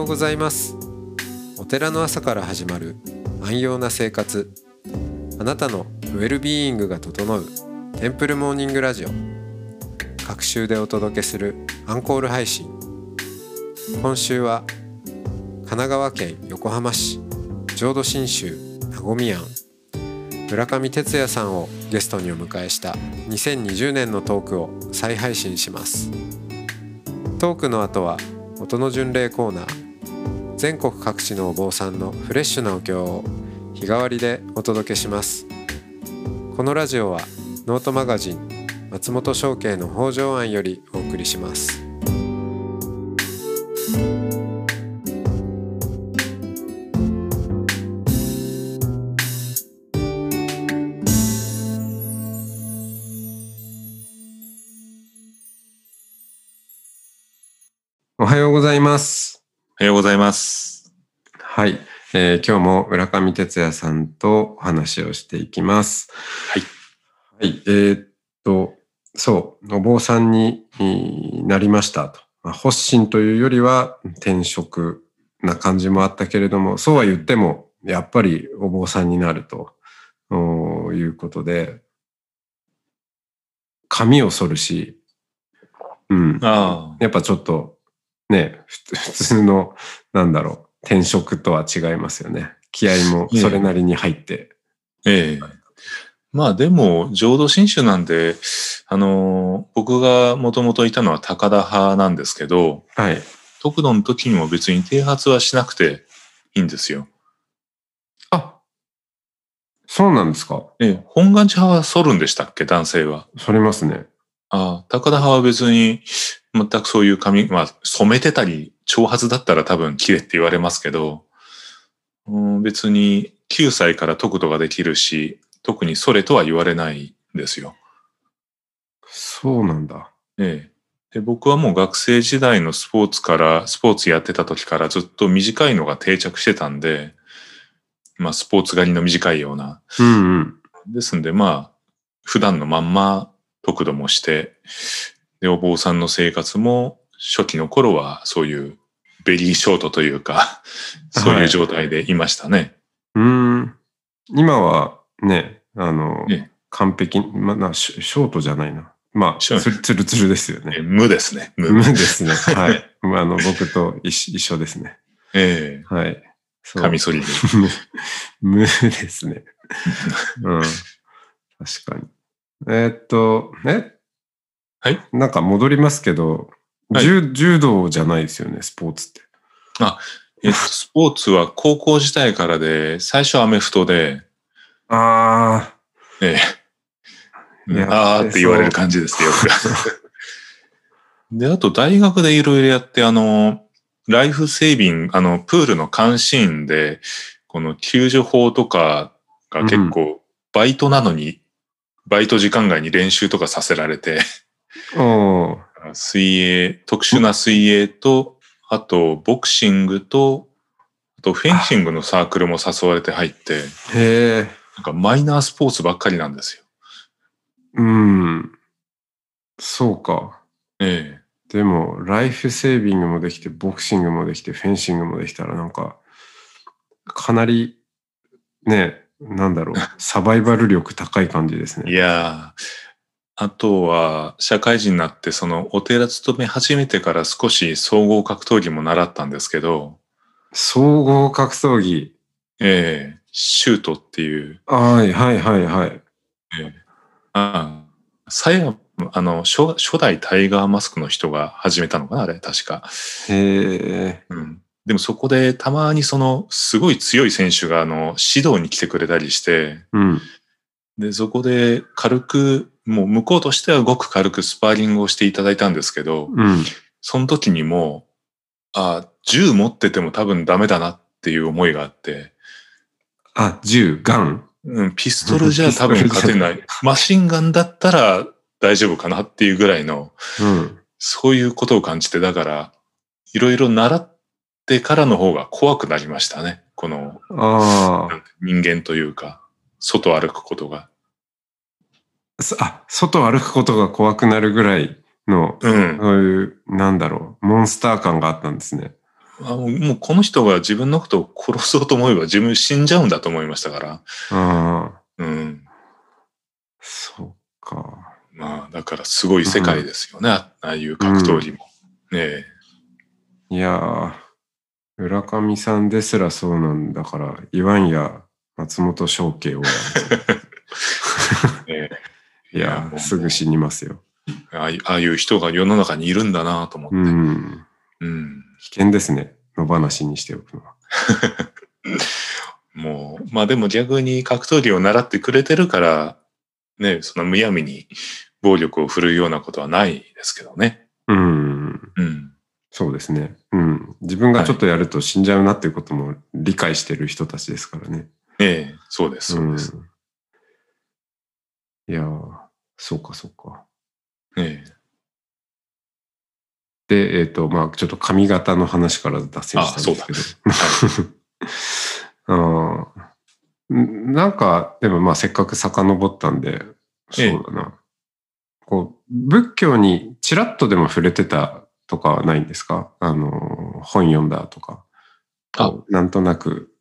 ようございます。お寺の朝から始まる安養な生活。あなたのウェルビーイングが整うテンプルモーニングラジオ。各週でお届けするアンコール配信。今週は神奈川県横浜市浄土真宗なごみ庵。村上哲也さんをゲストにお迎えした2020年のトークを再配信します。トークの後は音の巡礼コーナー。全国各地のお坊さんのフレッシュなお経を日替わりでお届けしますこのラジオはノートマガジン松本商家の北条庵よりお送りしますおはようございます。おはようございます。はい、えー今日も村上哲也さんとお話をしていきます。はい。はい、えーっと、そう、お坊さんにえーなりましたと。まあ、発信というよりは転職な感じもあったけれども、そうは言っても、やっぱりお坊さんになるということで、髪を剃るし、うん。あやっぱちょっと、ね、ふ 普通の、なんだろう、転職とは違いますよね。気合もそれなりに入って。ええまあでも、浄土真宗なんで、あのー僕がもともといたのは高田派なんですけど、はい。特度の時にも別に剃髪はしなくていいんですよ。あ、そうなんですか。ええ本願寺派は剃るんでしたっけ男性は。剃りますね。ああ、高田派は別に全くそういう髪、まあ染めてたり、長髪だったら多分綺麗って言われますけど、うん、別に9歳から得度ができるし、特にそれとは言われないんですよ。そうなんだ。ええ。で、僕はもう学生時代のスポーツから、スポーツやってた時からずっと短いのが定着してたんで、まあスポーツ狩りの短いような。うんうん。ですんで、まあ、普段のまんま得度もして、で、お坊さんの生活も初期の頃はそういうベリーショートというか、そういう状態でいましたね。うーん。今はね、あの、ええ完璧、まあな、ショートじゃないな。まあ、ショーつるつるつるですよえね。無ですね。無。無ですね。はい。まああの、僕と一緒ですね。ええはい。カミソリで。無 無ですね。うん。確かに。えーっと、えはい。なんか戻りますけど、はい。柔柔道じゃないですよね、スポーツって。えっと、スポーツは高校時代からで、最初アメフトで、あええ。いやあーって言われる感じですよ。く で、あと大学でいろいろやって、あの、ライフセービング、あの、プールの監視員で、この救助法とかが結構、バイトなのに、バイト時間外に練習とかさせられて、水泳、特殊な水泳と、あと、ボクシングと、あと、フェンシングのサークルも誘われて入って、へえ、なんかマイナースポーツばっかりなんですよ。うん。そうか。ええ。でも、ライフセービングもできて、ボクシングもできて、フェンシングもできたら、なんか、かなり、ね、なんだろう、サバイバル力高い感じですいね。やー、あとは、社会人になって、その、お寺勤め始めてから少し総合格闘技も習ったんですけど、総合格闘技。ええシュートっていう、はい、はい、はい、はい。あさや、あの、初初代タイガーマスクの人が始めたのかなあれ、確か。へえ、うん。でもそこでたまにその、すごい強い選手が、あの、指導に来てくれたりして、うん。で、そこで軽く、もう向こうとしてはごく軽くスパーリングをしていただいたんですけど、うん。その時にも、あ銃持ってても多分ダメだなっていう思いがあって、あ、銃、ガン？うん、ピストルじゃ多分勝てない。マシンガンだったら大丈夫かなっていうぐらいの、うん。そういうことを感じて、だから、いろいろ習ってからの方が怖くなりましたね。この人間というか、外歩くことが。あ。外歩くことが怖くなるぐらいの、うん。そういう、なんだろう、モンスター感があったんですね。あもうこの人が自分のことを殺そうと思えば自分死んじゃうんだと思いましたから。ああ、うん。そうか。まあ、だからすごい世界ですよね。ああいう格闘技も。ねえ。いやー、村上さんですらそうなんだから、言わんや松本翔慶を。ねいやー、すぐ死にますよ。えああいう人が世の中にいるんだなと思って。ううん。ん。危険ですね。野放しにしておくのは。もう、まあでも逆に格闘技を習ってくれてるから、ね、そのむやみに暴力を振るうようなことはないですけどね。うん。うん。そうですね。うん。自分がちょっとやると死んじゃうなっていうことも理解してる人たちですからね。ええ、そうです、そうです。ん。いやー、そうかそうか。ええ。で、えっ、と、まあちょっと髪型の話から脱線したんですけど。あ あんなんか、でもまあせっかく遡ったんで、そうええだな。こう、仏教にちらっとでも触れてたとかはないんですか？あの、本読んだとか。あなんとなく。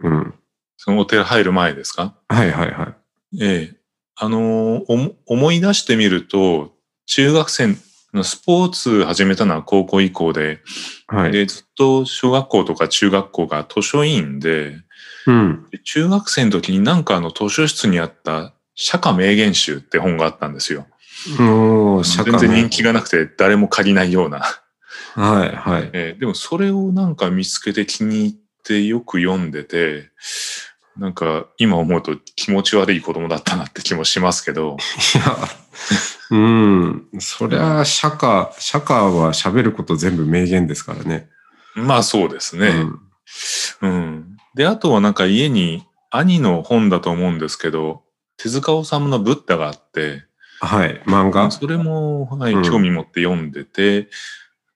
うん。そのお寺入る前ですか？はいはいはい。ええ。あの思い出してみると、中学生のスポーツ始めたのは高校以降で、はい。で、ずっと小学校とか中学校が図書委員で、うん。で中学生の時になんかあの図書室にあった釈迦名言集って本があったんですよ。全然人気がなくて誰も借りないような。はいはい。えーでもそれをなんか見つけて気に入ってよく読んでて、なんか今思うと気持ち悪い子供だったなって気もしますけど、いや、うん。そりゃ、釈迦、釈迦は喋ること全部名言ですからね。まあそうですね。うんうん。で、あとはなんか家に兄の本だと思うんですけど、手塚治虫のブッダがあって、はい。漫画？それも、はい、うん興味持って読んでて、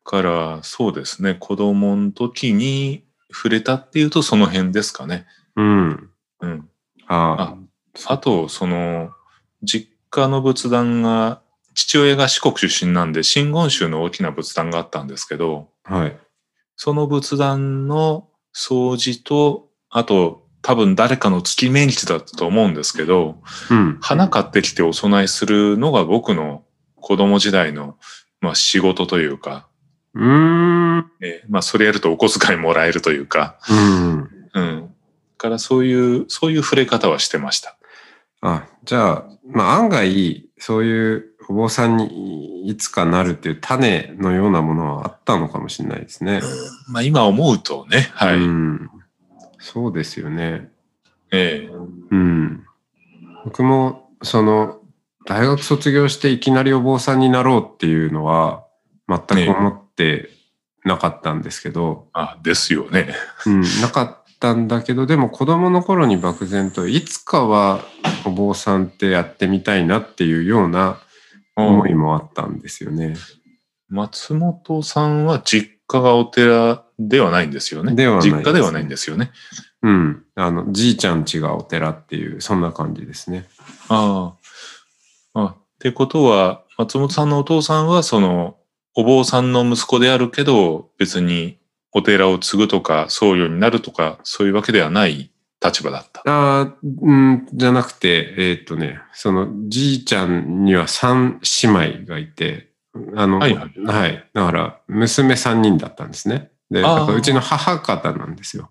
から、そうですね、子供の時に触れたっていうとその辺ですかね。うん。うん。ああ。あと、その、実家の仏壇が、父親が四国出身なんで、真言宗の大きな仏壇があったんですけど、はい。その仏壇の掃除と、あと、多分誰かの月命日だったと思うんですけど、うん。花買ってきてお供えするのが僕の子供時代の、まあ、仕事というか、うーん。えーまあ、それやるとお小遣いもらえるというか、うん。うん。からそういう、そういう触れ方はしてました。あ、じゃあ、まあ案外、そういうお坊さんにいつかなるっていう種のようなものはあったのかもしれないですね。まあ、今思うとね、はい。うん。そうですよね。ええうん。僕も、その、大学卒業していきなりお坊さんになろうっていうのは、全く思ってなかったんですけど、あ、ですよね。うん、なかったんだけど、でも子供の頃に漠然と、いつかはお坊さんってやってみたいなっていうような思いもあったんですよね。松本さんは実家がお寺ではないんですよね。ではないね実家ではないんですよね。うん。あの、じいちゃん家がお寺っていう、そんな感じですね。ああ。あ、ってことは、松本さんのお父さんは、その、お坊さんの息子であるけど、別にお寺を継ぐとか、僧侶になるとか、そういうわけではない立場だった。あん、じゃなくて、えーっとね、その、じいちゃんには三姉妹がいて、あの、はいはいはい。だから、娘三人だったんですね。で、うちの母方なんですよ。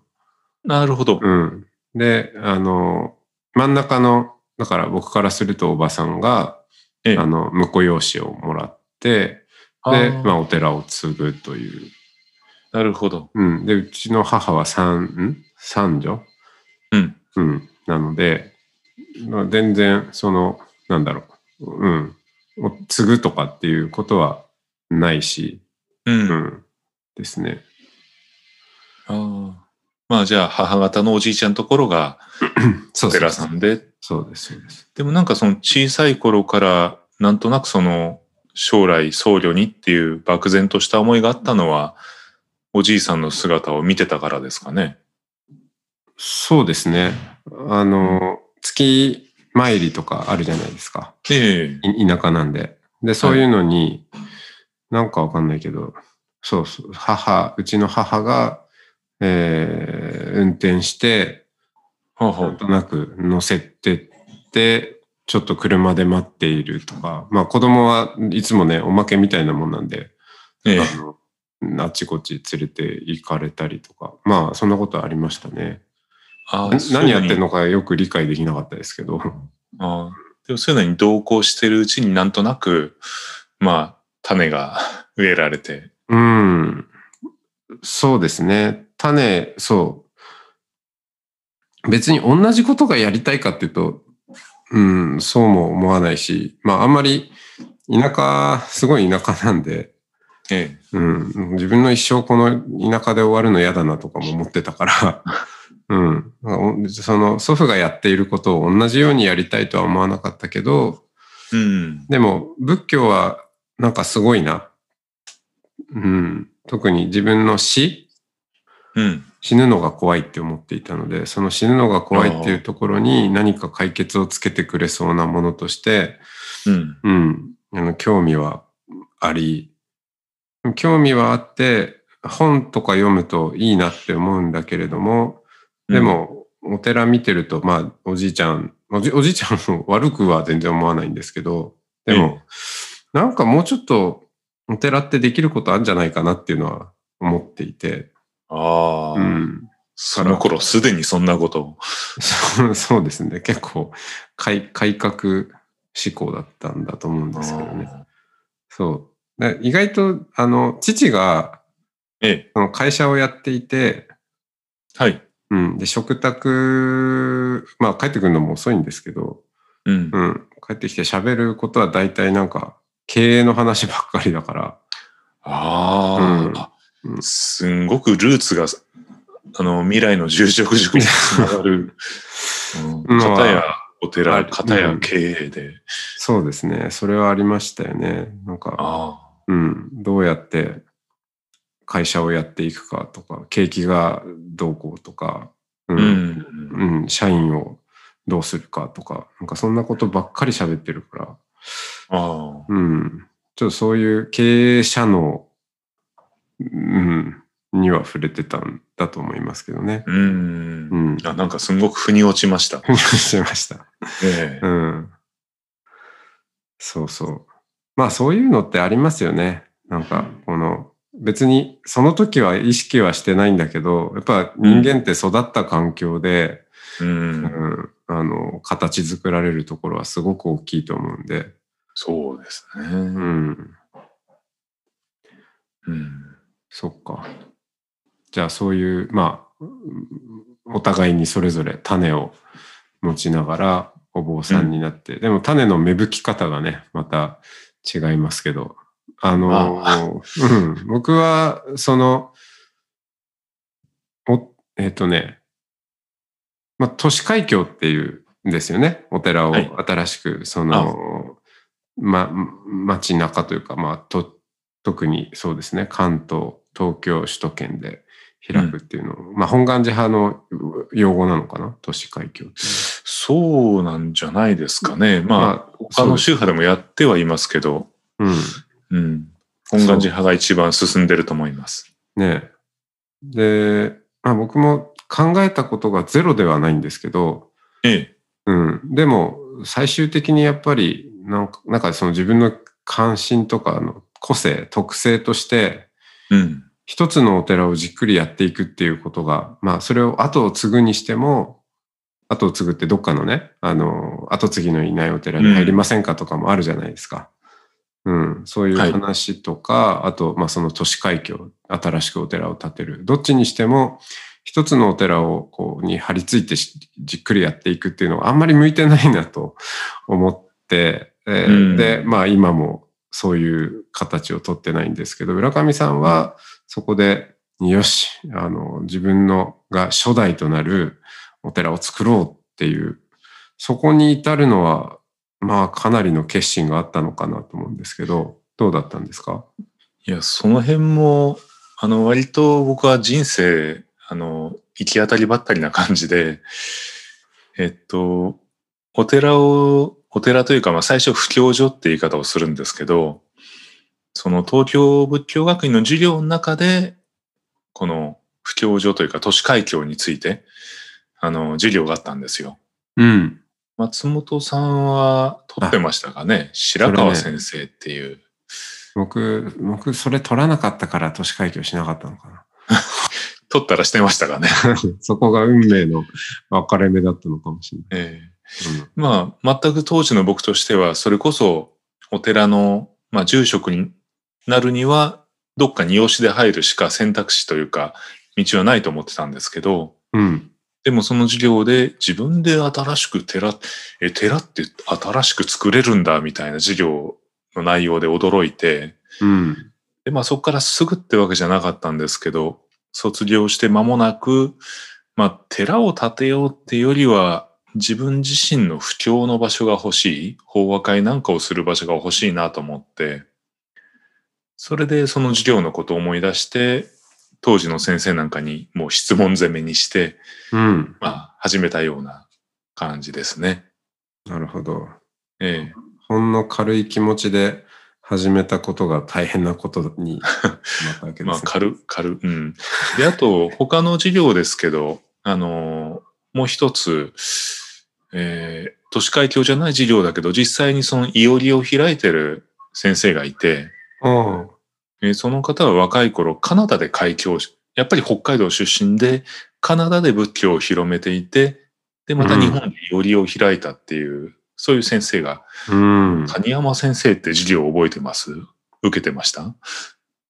なるほど。うん。で、あの、真ん中の、だから僕からするとおばさんが、ええあの、婿養子をもらって、あで、ーまあ、お寺を継ぐという。なるほど。うん。で、うちの母は三、ん？三女？うん。うん。なので、まあ全然、その、なんだろう。うん。を継ぐとかっていうことはないし、うん。うん。ですね。ああ。まあじゃあ母方のおじいちゃんのところがそう寺さんで、そうです、そうです。でもなんかその小さい頃からなんとなくその将来僧侶にっていう漠然とした思いがあったのはおじいさんの姿を見てたからですかね。そうですね。あの、月参りとかあるじゃないですか。ええい田舎なんで。で、そういうのに、なんかわかんないけど、そうそう、母、うちの母が、えー運転して、ほうほう。なんとなく乗せてって、ちょっと車で待っているとか、まあ子供はいつもね、おまけみたいなもんなんで、ええ。あの、あっちこっち連れて行かれたりとか、まあそんなことありましたね。あな何やってんののかよく理解できなかったですけど。あでもそういうのに同行してるうちになんとなく、まあ、種が 植えられて。うん。そうですね。種、そう。別に同じことがやりたいかっていうと、うん、そうも思わないし、まああんまり田舎、すごい田舎なんで、ええ。うん、自分の一生この田舎で終わるの嫌だなとかも思ってたから、うん、おその祖父がやっていることを同じようにやりたいとは思わなかったけど、うん。でも仏教はなんかすごいな。うん、特に自分の死うん。死ぬのが怖いって思っていたので、その死ぬのが怖いっていうところに何か解決をつけてくれそうなものとして、うん。うん、あの興味はあり、興味はあって、本とか読むといいなって思うんだけれども、でも、お寺見てると、まあ、おじいちゃん、おじおじいちゃんも 悪くは全然思わないんですけど、でも、なんかもうちょっと、お寺ってできることあるんじゃないかなっていうのは思っていて、ああ、うん。その頃すでにそんなことを。そうですね。結構改、改革思考だったんだと思うんですけどね。そう。で意外と、あの、父が、ええ。その会社をやっていて、はい。うん。で、食卓、まあ帰ってくるのも遅いんですけど、うん。うん。帰ってきて喋ることは大体なんか、経営の話ばっかりだから、ああ、うんすんごくルーツが、あの、未来の住職塾につながる。うん、まあ片やおあ寺、る片や経営で。そうですね。それはありましたよね。なんか、あうん。どうやって会社をやっていくかとか、景気がどうこうとか、うん。うん、社員をどうするかとか、なんかそんなことばっかり喋ってるから、ああ。うん。ちょっとそういう経営者の、うん、には触れてたんだと思いますけどね。うん。うん。あなんかすんごく腑に落ちました。してました。ええうん。そうそう。まあそういうのってありますよね。なんか、この、別にその時は意識はしてないんだけど、やっぱ人間って育った環境で、うん。うん、あの、形作られるところはすごく大きいと思うんで、そうですね。ううん。ん、そっか。じゃあそういう、まあ、お互いにそれぞれ種を持ちながらお坊さんになって、でも種の芽吹き方がね、また違いますけど、あの、あうん、僕は、その、お、えっ、とね、まあ、都市海峡っていうんですよね。お寺をはい。新しく、その、ま、街中というか、まあ、と、特にそうですね、関東、東京、首都圏で開くっていうのを、まあ、本願寺派の用語なのかな？都市海峡って。いうそうなんじゃないですかね。まあ、他の宗派でもやってはいますけど、うん。うん。本願寺派が一番進んでると思います。ねえ。で、まあ、僕も考えたことがゼロではないんですけど、ええ。うん。でも、最終的にやっぱり、なんか、なんかその自分の関心とかの個性、特性として、うん。一つのお寺をじっくりやっていくっていうことが、まあ、それを後を継ぐにしても、後を継ぐってどっかのね、あの、後継ぎのいないお寺に入りませんかとかもあるじゃないですか。うん、そういうはい話とか、あと、まあ、その都市海峡、新しくお寺を建てる。どっちにしても、一つのお寺をこうに張り付いてしじっくりやっていくっていうのはあんまり向いてないなと思って、えーうんで、まあ今もそういう形をとってないんですけど、浦上さんはそこで、よし、あの、自分のが初代となるお寺を作ろうっていう、そこに至るのは、まあかなりの決心があったのかなと思うんですけど、どうだったんですか？いや、その辺も、あの、割と僕は人生、あの、行き当たりばったりな感じで、えっと、お寺を、お寺というか、まあ最初、布教所って言い方をするんですけど、その東京仏教学院の授業の中で、この不教所というか都市海峡について、あの、授業があったんですよ。うん。松本さんは取ってましたかね？白川先生っていう。僕、僕、それ取らなかったから都市開業しなかったのかな。取ったらしてましたかね？そこが運命の分かれ目だったのかもしれない。ええまあ、全く当時の僕としては、それこそお寺の、まあ、住職になるには、どっかに養子で入るしか選択肢というか、道はないと思ってたんですけど、うん。うん。でもその授業で自分で新しく寺、え、寺って新しく作れるんだみたいな授業の内容で驚いて、うん。で、まあそこからすぐってわけじゃなかったんですけど、卒業して間もなく、まあ寺を建てようってよりは、自分自身の布教の場所が欲しい、法話会なんかをする場所が欲しいなと思って、それでその授業のことを思い出して、当時の先生なんかにもう質問攻めにして、うん。まあ始めたような感じですね。なるほど。ええ。ほんの軽い気持ちで始めたことが大変なことになったわけですね。まあ、軽、軽、うん。で、あと、他の授業ですけど、あの、もう一つ、えー、都市会教じゃない授業だけど、実際にそのいおりを開いてる先生がいて、おうえーその方は若い頃、カナダで開教し、やっぱり北海道出身で、カナダで仏教を広めていて、で、また日本でいおりを開いたっていう、そういう先生が、うん。谷山先生って授業を覚えてます？受けてました？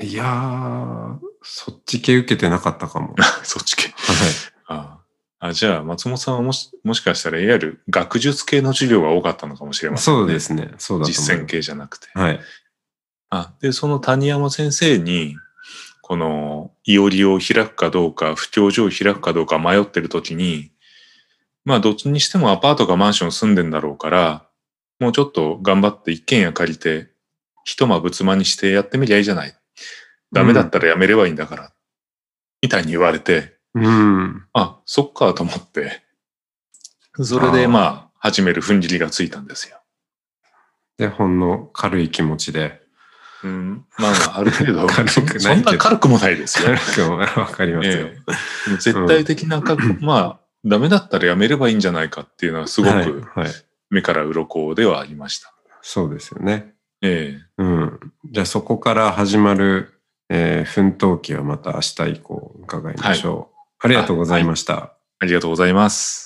いやー、そっち系受けてなかったかも。そっち系。はい。ああじゃあ、松本さんはもし、もしかしたら、いわゆる学術系の授業が多かったのかもしれませんね。そうですね。そうだ。実践系じゃなくて。はい。あ、で、その谷山先生に、この、いおりを開くかどうか、不教所を開くかどうか迷ってる時に、まあ、どっちにしてもアパートかマンション住んでんだろうから、もうちょっと頑張って一軒家借りて、一間仏間にしてやってみりゃいいじゃない。ダメだったらやめればいいんだから。みたいに言われて、うん。あ、そっかと思って。それでまあ、始める踏ん切りがついたんですよ。で、ほんの軽い気持ちで。うん。まあまあ、ある程度、軽くないけどそんな軽くもないですよ。軽くもわかりますよ。絶対的なまあ、ダメだったらやめればいいんじゃないかっていうのはすごはい。くはい。目から鱗ではありました。そうですよね。ええうん。じゃあそこから始まる、えー奮闘記はまた明日以降伺いましょう。ありがとうございました。ありがとうございます。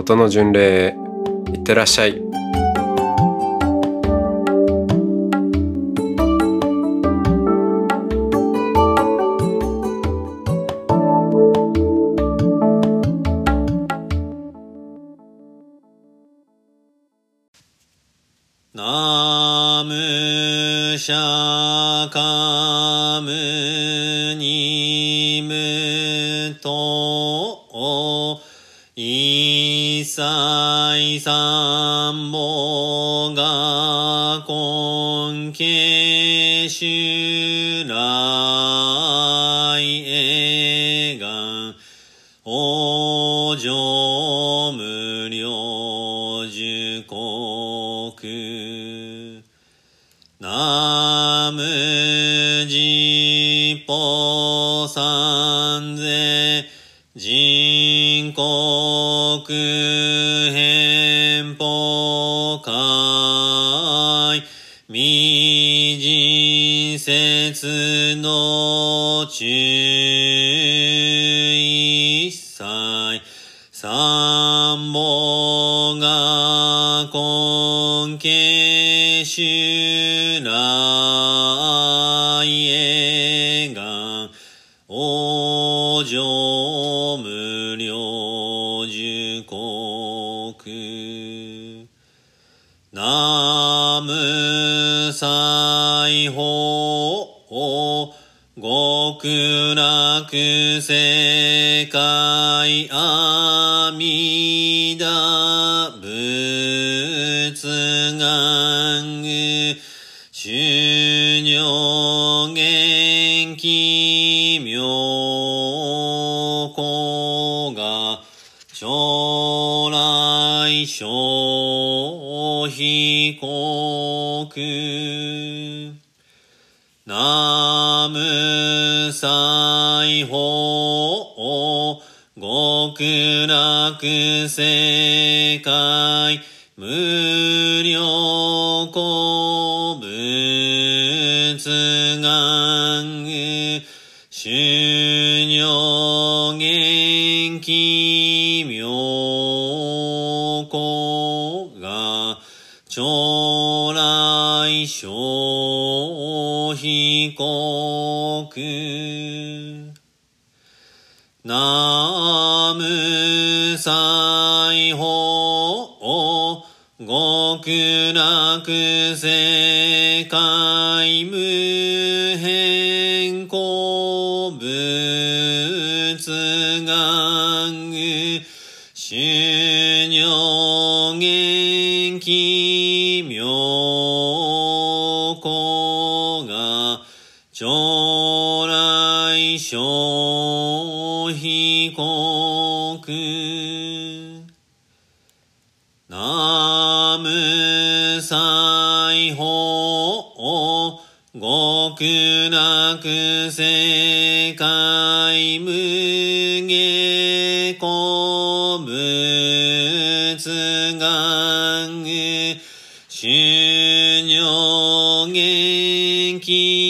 音の巡礼いってらっしゃい。被告。南無西方極楽世ナムサイホ極楽世界無下古仏願修行元気。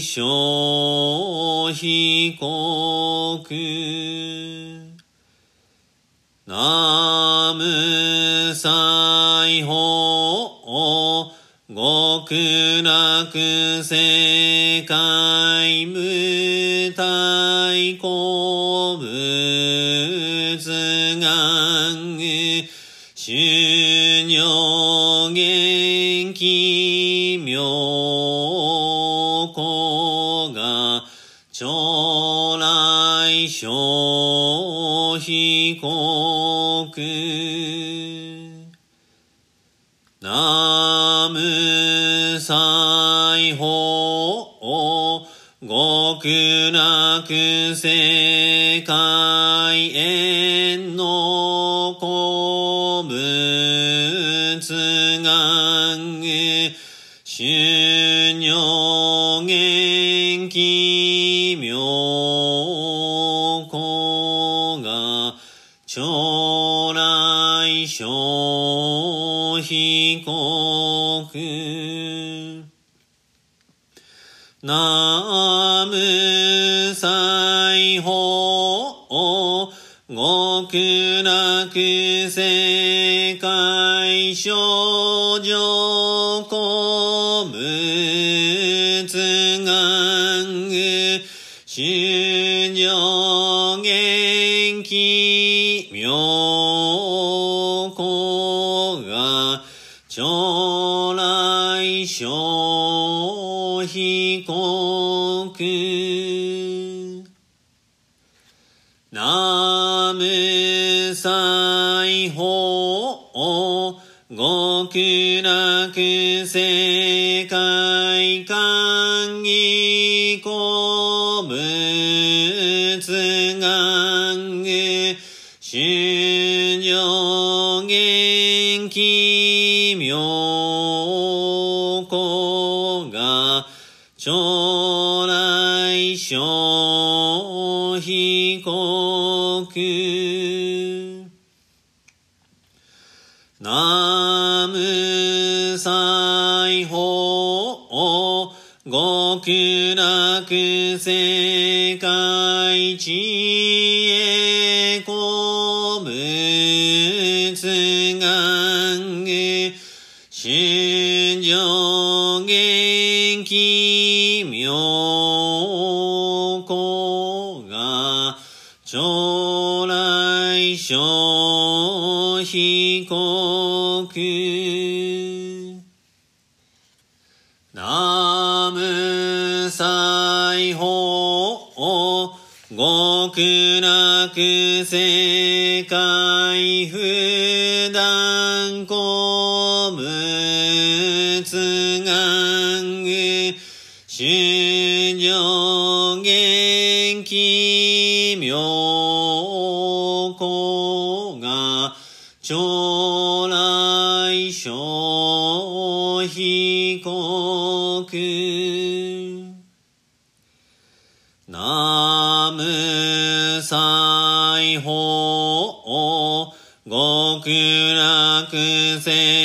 小被告。南無西方極楽世界無体好物が大小被告南無西方極楽世界。sing. こが、将来小被告。極楽世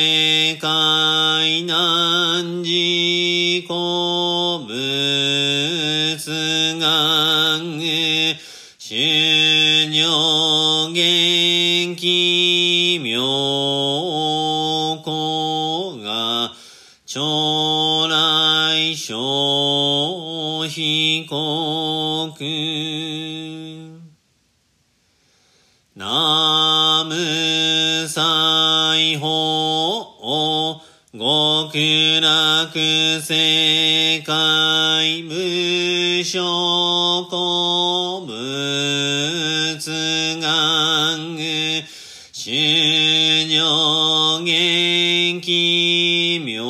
世界無所古無津願具修女元気妙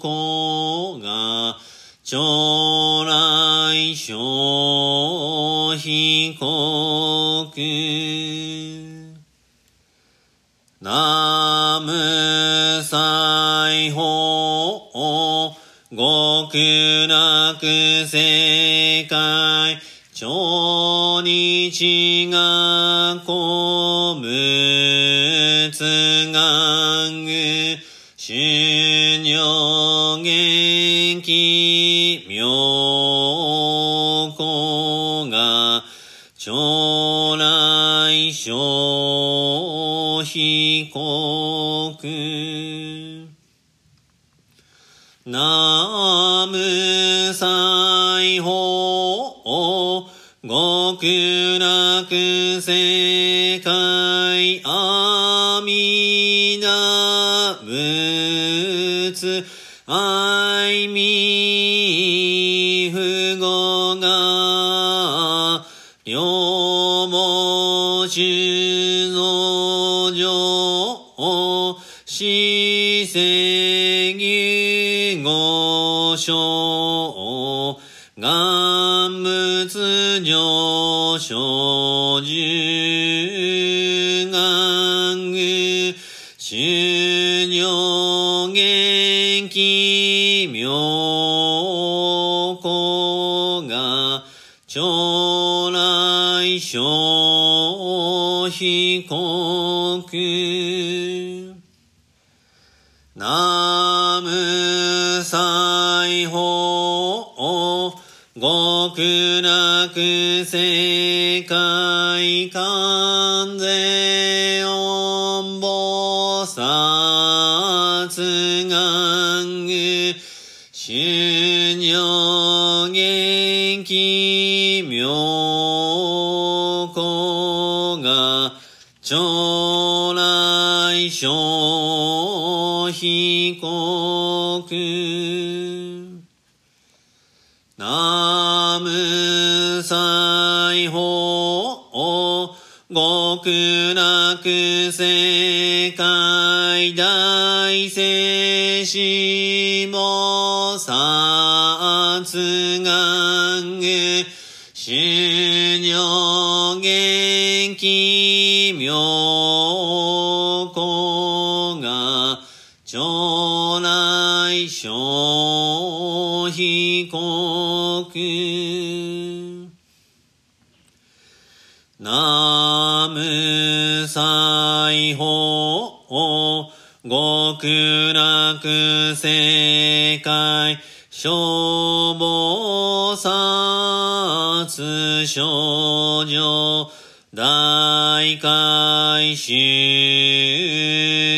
子が将来小飛国く世界、超日がこ世界阿弥陀仏愛み不語が両文字の上姿勢 Sang しもさつがんげ、しにょげきみょこが、ちょ来しょうひこく。なむさいほう、ごく楽世界消防殺症状大海修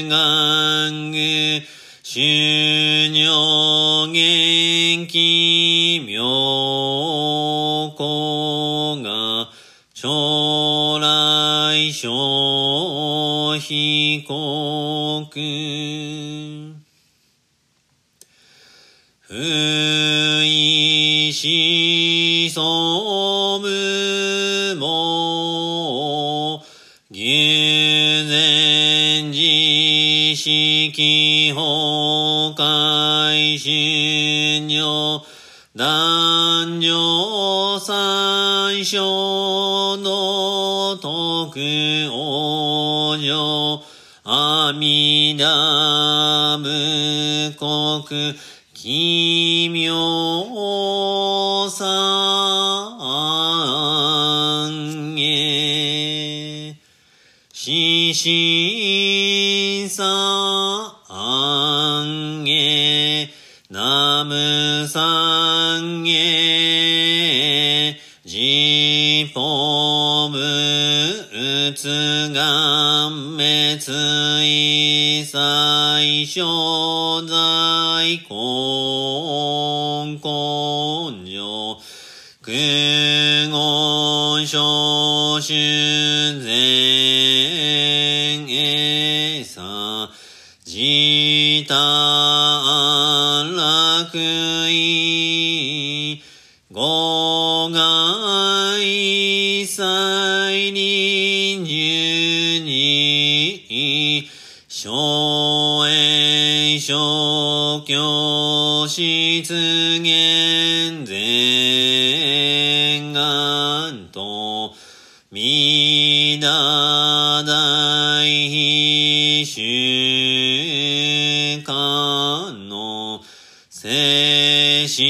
願具修行元気妙高が将来小被告不意思想無も牛前自式崩壊信用男女三章の徳往生阿弥陀無国ひみょうさあんげし心さあんげ、なむさんげ、じぽむうつがめついさいしょざ。在根根性。苦言小修聖子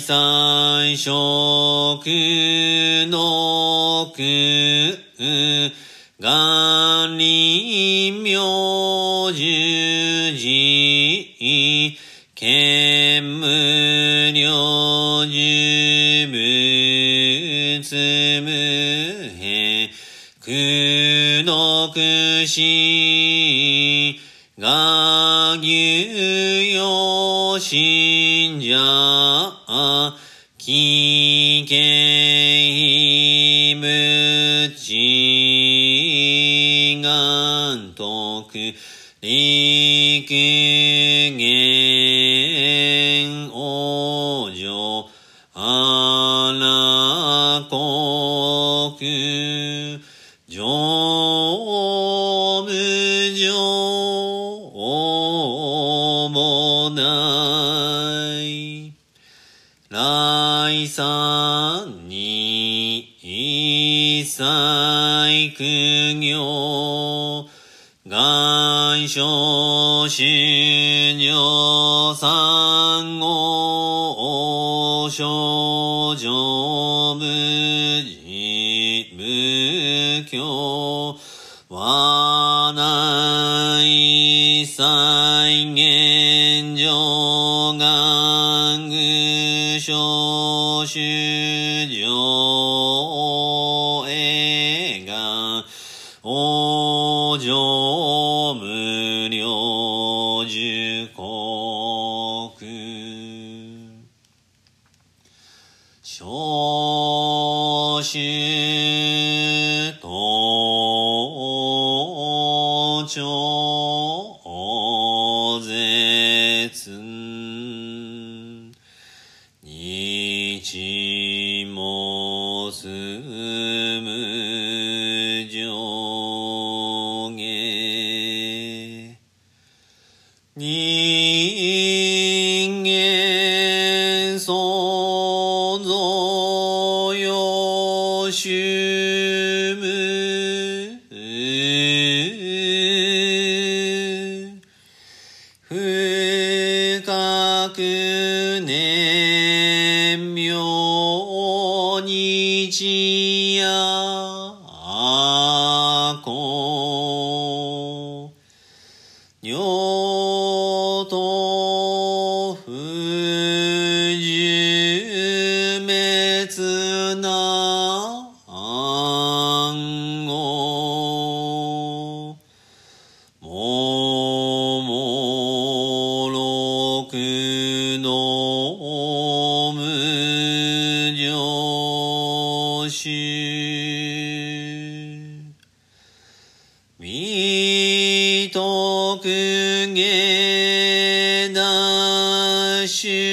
来祭食の苦願臨明十字見無量寿仏無変苦毒死知願徳頂上徳げなし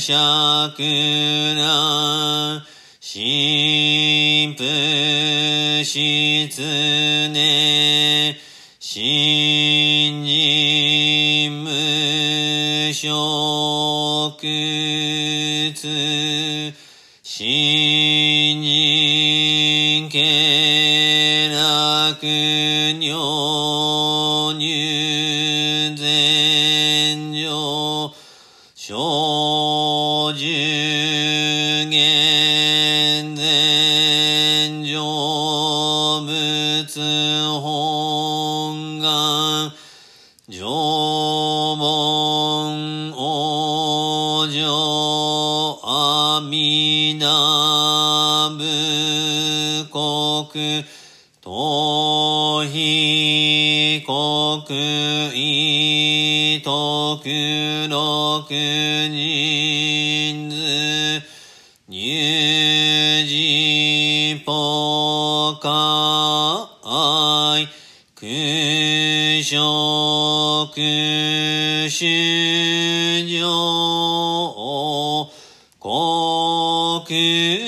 釈な、神父室ね、الْمُقِيمِ